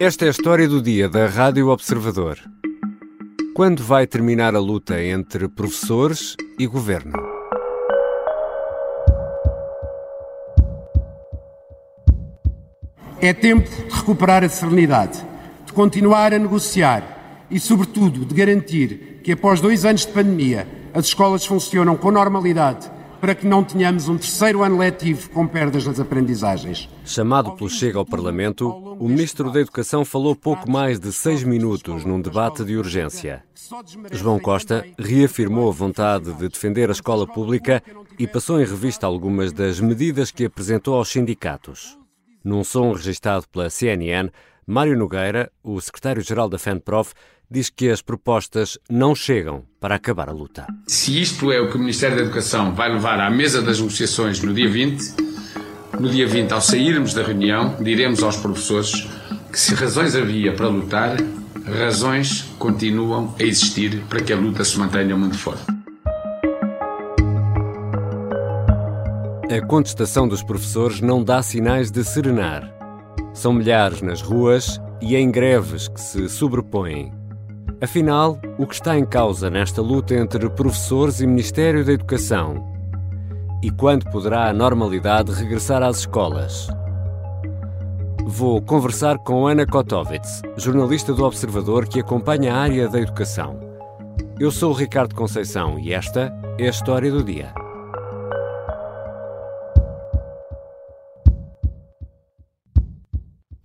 Esta é a história do dia da Rádio Observador. Quando vai terminar a luta entre professores e governo? É tempo de recuperar a serenidade, de continuar a negociar e, sobretudo, de garantir que, após dois anos de pandemia, as escolas funcionam com normalidade para que não tenhamos um terceiro ano letivo com perdas nas aprendizagens. Chamado pelo Chega ao Parlamento, o Ministro da Educação falou pouco mais de seis minutos num debate de urgência. João Costa reafirmou a vontade de defender a escola pública e passou em revista algumas das medidas que apresentou aos sindicatos. Num som registado pela CNN, Mário Nogueira, o secretário-geral da FENPROF, diz que as propostas não chegam para acabar a luta. Se isto é o que o Ministério da Educação vai levar à mesa das negociações no dia 20, no dia 20, ao sairmos da reunião, diremos aos professores que se razões havia para lutar, razões continuam a existir para que a luta se mantenha muito forte. A contestação dos professores não dá sinais de serenar. São milhares nas ruas e em greves que se sobrepõem. Afinal, o que está em causa nesta luta entre professores e Ministério da Educação? E quando poderá a normalidade regressar às escolas? Vou conversar com Ana Kotovitz, jornalista do Observador que acompanha a área da educação. Eu sou o Ricardo Conceição e esta é a história do dia.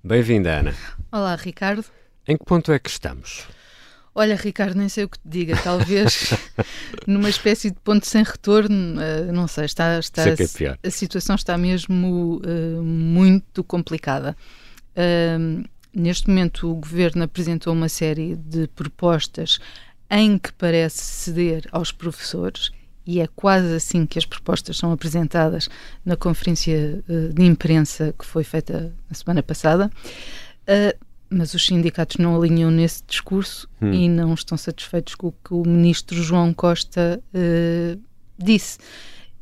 Bem-vinda, Ana. Olá, Ricardo. Em que ponto é que estamos? Olha, Ricardo, nem sei o que te diga. Talvez numa espécie de ponto sem retorno, uh, não sei, está, está sei é. A, a situação está mesmo uh, muito complicada. Uh, neste momento, o governo apresentou uma série de propostas em que parece ceder aos professores. E é quase assim que as propostas são apresentadas na conferência de imprensa que foi feita na semana passada. Uh, mas os sindicatos não alinham nesse discurso hum. e não estão satisfeitos com o que o ministro João Costa uh, disse.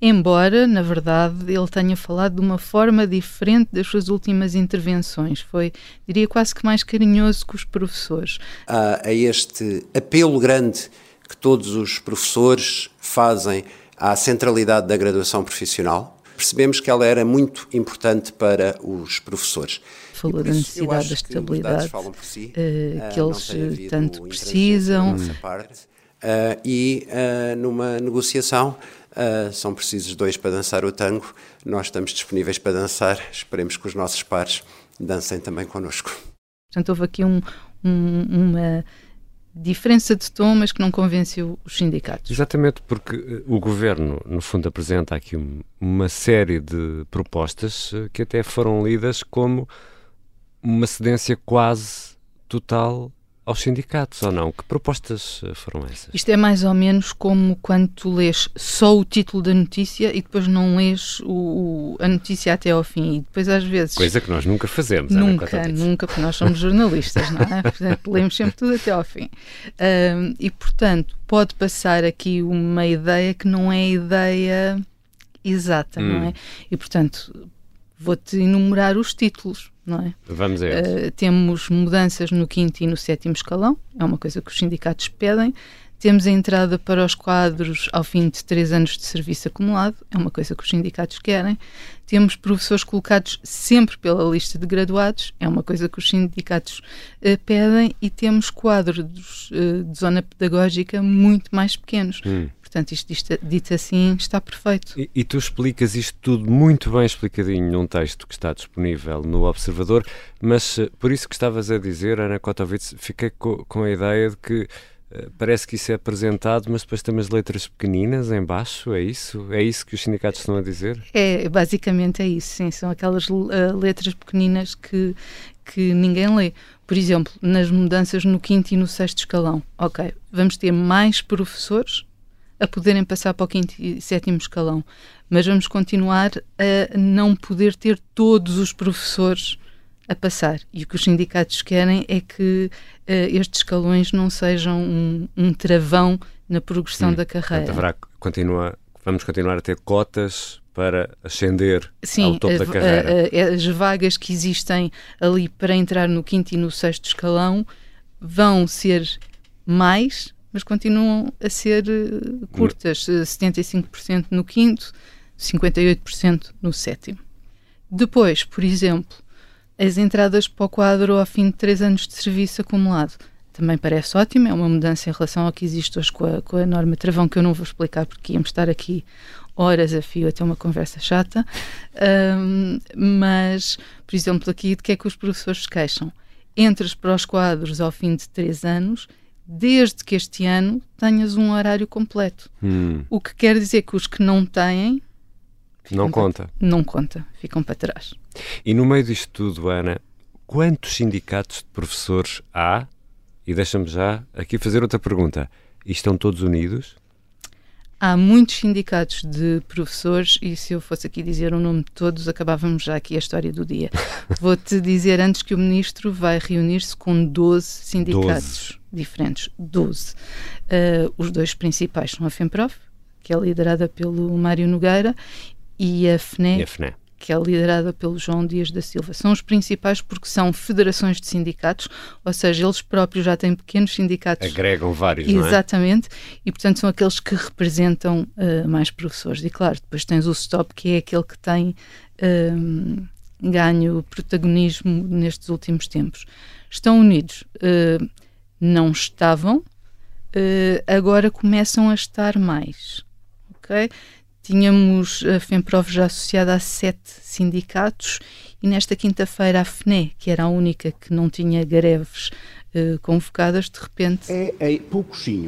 Embora, na verdade, ele tenha falado de uma forma diferente das suas últimas intervenções. Foi, diria, quase que mais carinhoso com os professores. Há a este apelo grande que todos os professores fazem à centralidade da graduação profissional, percebemos que ela era muito importante para os professores falou da necessidade da estabilidade que, si, uh, que eles eh, tanto precisam. Parte, uh, e numa negociação são precisos dois para dançar o tango. Nós estamos disponíveis para dançar. Esperemos que os nossos pares dancem também connosco. Portanto, houve aqui um, um, uma diferença de tom, mas que não convenceu os sindicatos. Exatamente, porque o governo, no fundo, apresenta aqui uma série de propostas que até foram lidas como uma cedência quase total aos sindicatos, ou não? Que propostas eh, foram essas? Isto é mais ou menos como quando tu lês só o título da notícia e depois não lês o, o, a notícia até ao fim. E depois, às vezes. Coisa que nós nunca fazemos, Nunca, nunca, porque nós somos jornalistas, não é? Portanto, lemos sempre tudo até ao fim. Um, e, portanto, pode passar aqui uma ideia que não é ideia exata, hum. não é? E, portanto, vou-te enumerar os títulos não é? Vamos a uh, Temos mudanças no quinto e no sétimo escalão, é uma coisa que os sindicatos pedem. Temos a entrada para os quadros ao fim de três anos de serviço acumulado, é uma coisa que os sindicatos querem. Temos professores colocados sempre pela lista de graduados, é uma coisa que os sindicatos uh, pedem. E temos quadros uh, de zona pedagógica muito mais pequenos. Hum. Portanto, isto, isto dito assim está perfeito. E, e, tu explicas isto tudo muito bem explicadinho num texto que está disponível no Observador, mas eh, por isso que estavas a dizer, Ana Kotovitz, fiquei co com a ideia de que uh, parece que isso é apresentado, mas depois tem umas letras pequeninas em baixo, é isso? É isso que os sindicatos estão a dizer? É, basicamente é isso, sim, são aquelas uh, letras pequeninas que, que ninguém lê. Por exemplo, nas mudanças no quinto e no sexto escalão, ok, vamos ter mais professores a poderem passar para o quinto e sétimo escalão. Mas vamos continuar a não poder ter todos os professores a passar. E o que os sindicatos querem é que uh, estes escalões não sejam um, um travão na progressão hum, da carreira. Portanto, haverá, continua, Vamos continuar a ter cotas para ascender Sim, ao topo a, da carreira. a, as vagas que existem ali para entrar no quinto e no sexto escalão vão ser mais, mas continuam a ser uh, curtas. 75% no quinto, 58% no sétimo. Depois, por exemplo, as entradas para o quadro ao fim de três anos de serviço acumulado. Também parece ótimo, é uma mudança em relação ao que existe hoje com a, com a norma travão, que eu não vou explicar porque íamos estar aqui horas a fio até uma conversa chata. Um, mas, por exemplo, aqui de que é que os professores se queixam? Entras para os quadros ao fim de três anos, desde que este ano tenhas um horário completo. Hum. O que quer dizer que os que não têm. Não conta. Para, não conta, ficam para trás. E no meio disto tudo, Ana, quantos sindicatos de professores há? E deixa-me já aqui fazer outra pergunta. E estão todos unidos? Há muitos sindicatos de professores e se eu fosse aqui dizer o nome de todos, acabávamos já aqui a história do dia. Vou-te dizer antes que o ministro vai reunir-se com 12 sindicatos 12. Diferentes. 12. Uh, os dois principais são a FEMPROF, que é liderada pelo Mário Nogueira, e a FNE, e a FNE que é liderada pelo João Dias da Silva. São os principais porque são federações de sindicatos, ou seja, eles próprios já têm pequenos sindicatos. Agregam vários, Exatamente, não é? e portanto são aqueles que representam uh, mais professores. E claro, depois tens o STOP, que é aquele que tem uh, ganho protagonismo nestes últimos tempos. Estão unidos. Uh, não estavam, agora começam a estar mais. Ok? Tínhamos a FEMPROV já associada a sete sindicatos e nesta quinta-feira a FNE, que era a única que não tinha greves uh, convocadas, de repente é, é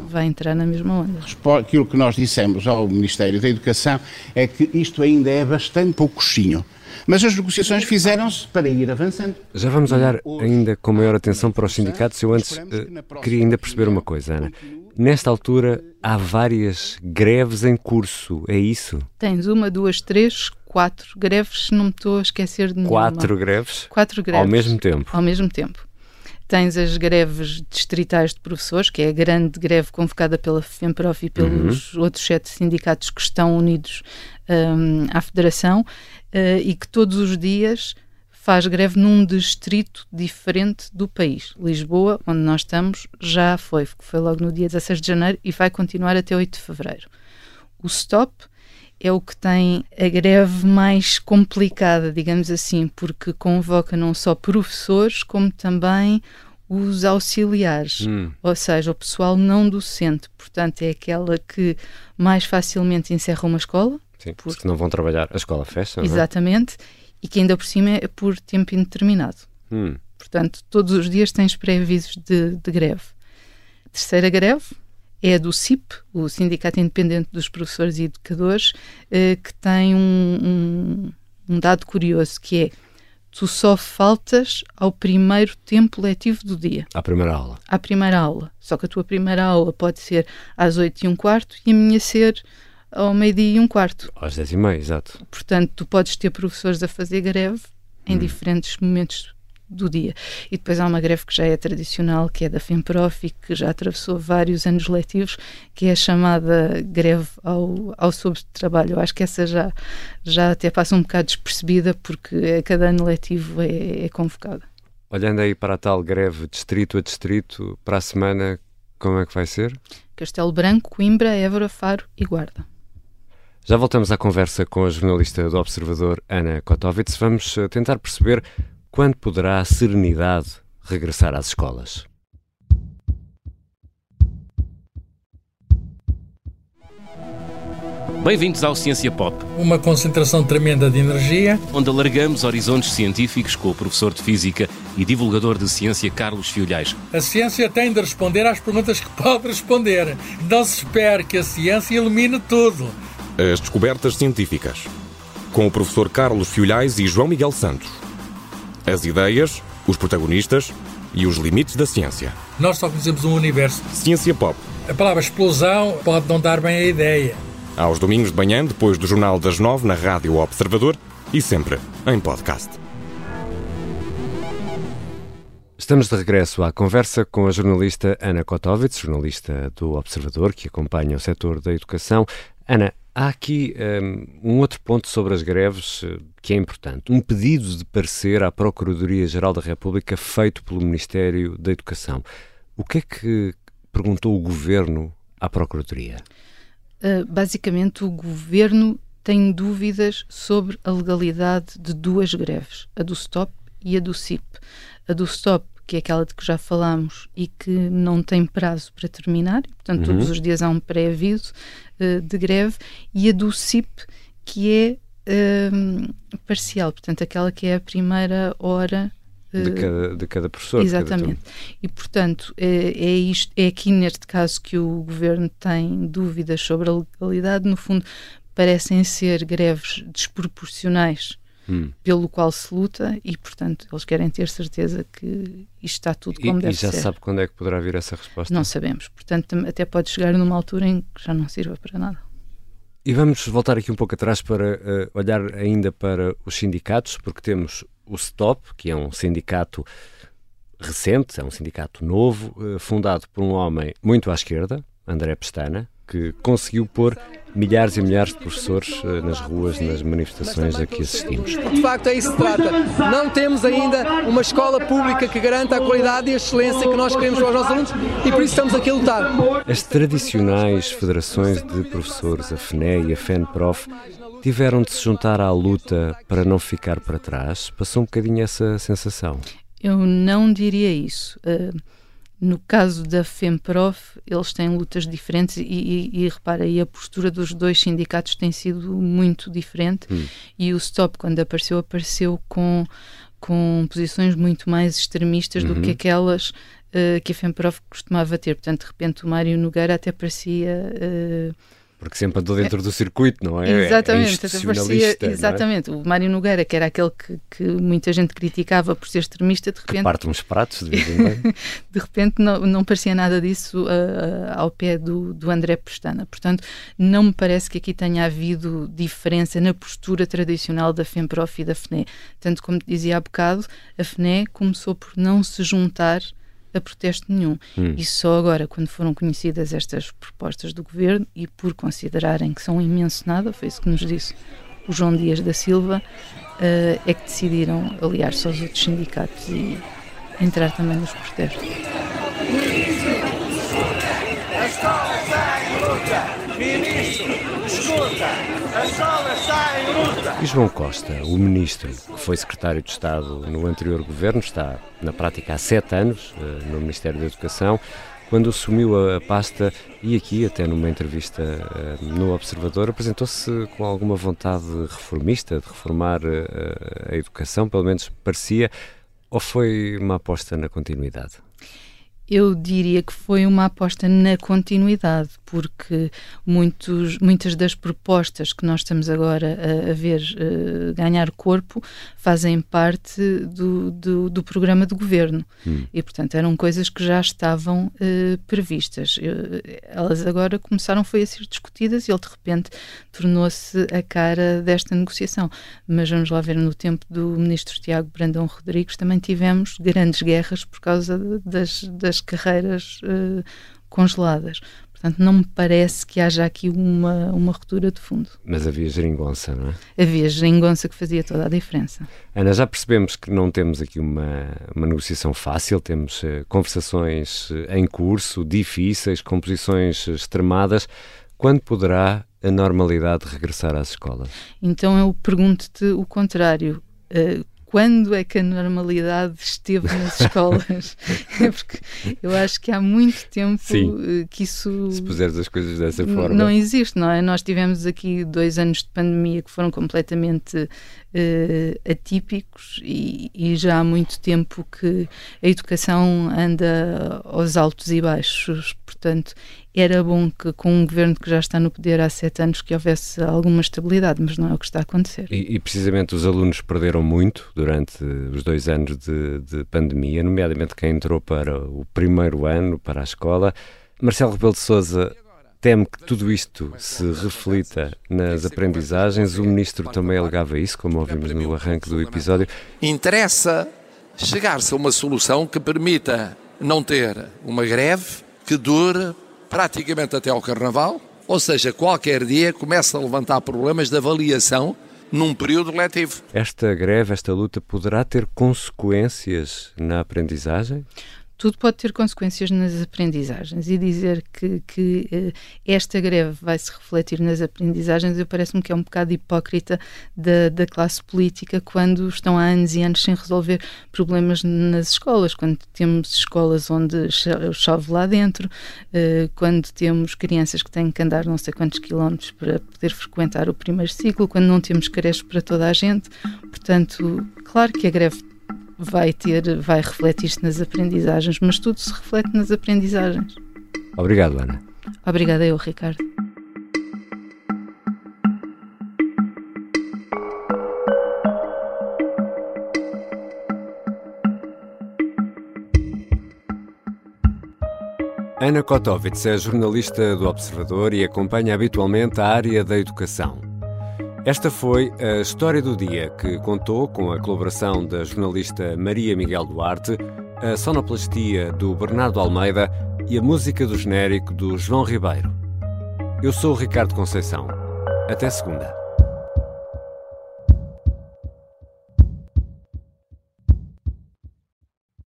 vai entrar na mesma onda. Aquilo que nós dissemos ao Ministério da Educação é que isto ainda é bastante poucozinho. Mas as negociações fizeram-se para ir avançando. Já vamos olhar ainda com maior atenção para os sindicatos. Eu antes uh, queria ainda perceber uma coisa, Ana. Nesta altura há várias greves em curso, é isso? Tens uma, duas, três, quatro greves, se não me estou a esquecer de nenhuma. Quatro greves? Quatro greves. Ao mesmo tempo? Ao mesmo tempo. Tens as greves distritais de professores, que é a grande greve convocada pela FEMPROF e pelos uhum. outros sete sindicatos que estão unidos um, à Federação uh, e que todos os dias faz greve num distrito diferente do país. Lisboa, onde nós estamos, já foi, foi logo no dia 16 de janeiro e vai continuar até 8 de fevereiro. O STOP é o que tem a greve mais complicada, digamos assim, porque convoca não só professores, como também os auxiliares, hum. ou seja, o pessoal não docente. Portanto, é aquela que mais facilmente encerra uma escola. Sim, porque não vão trabalhar, a escola fecha. É? Exatamente. É? e que ainda por cima é por tempo indeterminado. Hum. Portanto, todos os dias tens pré-avisos de, de greve. A terceira greve é a do CIP, o Sindicato Independente dos Professores e Educadores, eh, que tem um, um, um, dado curioso que é tu só faltas ao primeiro tempo letivo do dia. À primeira aula. À primeira aula. Só que a tua primeira aula pode ser às oito e um quarto e a minha ser ao meio-dia e um quarto. Às dez e meia, exato. Portanto, tu podes ter professores a fazer greve em hum. diferentes momentos do dia. E depois há uma greve que já é tradicional, que é da FEMPROF e que já atravessou vários anos letivos, que é a chamada greve ao, ao trabalho. Eu acho que essa já, já até passa um bocado despercebida, porque a cada ano letivo é, é convocada. Olhando aí para a tal greve distrito a distrito, para a semana, como é que vai ser? Castelo Branco, Coimbra, Évora, Faro e Guarda. Já voltamos à conversa com a jornalista do Observador, Ana Kotovitz. Vamos eh, tentar perceber quando poderá a serenidade regressar às escolas. Bem-vindos ao Ciência Pop. Uma concentração tremenda de energia. Onde alargamos horizontes científicos com o professor de Física e divulgador de ciência Carlos Fiolhais. A ciência tem de responder às perguntas que pode responder. Não se espere que a ciência elimine tudo. As descobertas científicas. Com o professor Carlos Fiolhais e João Miguel Santos. As ideias, os protagonistas e os limites da ciência. Nós só conhecemos um universo. Ciência Pop. A palavra explosão pode não dar bem a ideia. Aos domingos de manhã, depois do Jornal das Nove, na Rádio Observador e sempre em podcast. Estamos de regresso à conversa com a jornalista Ana Kotovitz, jornalista do Observador, que acompanha o setor da educação. Ana, Há aqui um, um, outro ponto sobre as greves uh, que é importante. Um pedido de parecer à Procuradoria-Geral da República feito pelo Ministério da Educação. O que é que perguntou o Governo à Procuradoria? Uh, basicamente, o Governo tem dúvidas sobre a legalidade de duas greves, a do STOP e a do CIP. A do STOP que é aquela de que já falámos e que não tem prazo para terminar, portanto, uhum. todos os dias há um pré-aviso uh, de greve, e a do CIP, que é uh, parcial, portanto, aquela que é a primeira hora. Uh, de, cada, de cada professor. Exatamente. Cada e, portanto, é, é, isto, é aqui neste caso que o governo tem dúvidas sobre a legalidade. No fundo, parecem ser greves desproporcionais hum. pelo qual se luta e, portanto, eles querem ter certeza que isto está tudo como e, deve ser. E já ser. sabe quando é que poderá vir essa resposta? Não sabemos. Portanto, até pode chegar numa altura em que já não sirva para nada. E vamos voltar aqui um pouco atrás para uh, olhar ainda para os sindicatos, porque temos o STOP, que é um sindicato recente, é um sindicato novo, uh, fundado por um homem muito à esquerda, André Pestana, que conseguiu pôr milhares e milhares de professores eh, nas ruas, nas manifestações a que assistimos. De facto, é isso que se trata. Não temos ainda uma escola pública que garanta a qualidade e a excelência que nós queremos para os nossos alunos e por isso estamos aqui a lutar. As tradicionais federações de professores, a FNE e a FENPROF, tiveram de se juntar à luta para não ficar para trás? Passou um bocadinho essa sensação? Eu não diria isso. Uh no caso da FEMPROF, eles têm lutas diferentes e, e, e repara, aí a postura dos dois sindicatos tem sido muito diferente hum. e o STOP, quando apareceu, apareceu com, com posições muito mais extremistas uhum. do que uhum. aquelas uh, que a FEMPROF costumava ter. Portanto, de repente o Mário Nogueira até parecia... Uh, porque sempre andou dentro do circuito, não é? Exatamente, é parecia, exatamente. É? O Mário Nogueira, que era aquele que, que, muita gente criticava por ser extremista, de repente. Que parte uns pratos de vez em quando. de repente não, não parecia nada disso uh, ao pé do, do André Pestana. Portanto, não me parece que aqui tenha havido diferença na postura tradicional da FEMPROF e da FNE. Tanto como dizia há bocado, a FNE começou por não se juntar a protesto nenhum. Hum. E só agora, quando foram conhecidas estas propostas do governo e por considerarem que são imenso nada, foi isso que nos disse o João Dias da Silva, uh, é que decidiram aliar-se aos outros sindicatos e entrar também nos protestos. Ministro, a escola está em luta. João Costa, o ministro, que foi secretário de Estado no anterior governo, está na prática há sete anos eh, no Ministério da Educação, quando assumiu a pasta e aqui, até numa entrevista eh, no Observador, apresentou-se com alguma vontade reformista, de reformar eh, a educação, pelo menos parecia, ou foi uma aposta na continuidade? Eu diria que foi uma aposta na continuidade, porque muitos, muitas das propostas que nós estamos agora a, a ver uh, ganhar corpo fazem parte do, do, do programa do governo hum. e, portanto, eram coisas que já estavam uh, previstas. Eu, elas agora começaram foi a ser discutidas e ele, de repente, tornou-se a cara desta negociação. Mas vamos lá ver, no tempo do ministro Tiago Brandão Rodrigues também tivemos grandes guerras por causa das, das carreiras uh, congeladas. Portanto, não me parece que haja aqui uma, uma ruptura de fundo. Mas havia geringonça, não é? Havia geringonça que fazia toda a diferença. Ana, já percebemos que não temos aqui uma, uma negociação fácil, temos uh, conversações uh, em curso, difíceis, com posições extremadas. Quando poderá a normalidade regressar às escolas? Então eu pergunto-te o contrário. Uh, quando é que a normalidade esteve nas escolas? é porque eu acho que há muito tempo Sim. Eh, que isso. Se puseres as coisas dessa forma. Não existe, não é? Nós tivemos aqui dois anos de pandemia que foram completamente uh, atípicos e, e, já há muito tempo que a educação anda aos altos e baixos. Portanto, era bom que com um governo que já está no poder há sete anos que houvesse alguma estabilidade, mas não é o que está a acontecer. E, e precisamente os alunos perderam muito durante os dois anos de, de, pandemia, nomeadamente quem entrou para o primeiro ano, para a escola. Marcelo Rebelo de Sousa teme que tudo isto se reflita nas aprendizagens. O ministro também alegava isso, como ouvimos no arranque do episódio. Interessa chegar-se a uma solução que permita não ter uma greve que dure praticamente até ao Carnaval Ou seja, qualquer dia começa a levantar problemas de avaliação num período letivo. Esta greve, esta luta, poderá ter consequências na aprendizagem? Tudo pode ter consequências nas aprendizagens e dizer que, que uh, esta greve vai se refletir nas aprendizagens, eu parece-me que é um bocado hipócrita da, da classe política quando estão há anos e anos sem resolver problemas nas escolas, quando temos escolas onde chove lá dentro, uh, quando temos crianças que têm que andar não sei quantos quilómetros para poder frequentar o primeiro ciclo, quando não temos creches para toda a gente. Portanto, claro que a greve vai ter, vai refletir-se nas aprendizagens, mas tudo se reflete nas aprendizagens. Obrigado, Ana. Obrigada eu, Ricardo. Ana Kotovitz é jornalista do Observador e acompanha habitualmente a área da educação. Esta foi a história do dia que contou com a colaboração da jornalista Maria Miguel Duarte, a sonoplastia do Bernardo Almeida e a música do genérico do João Ribeiro. Eu sou o Ricardo Conceição. Até segunda.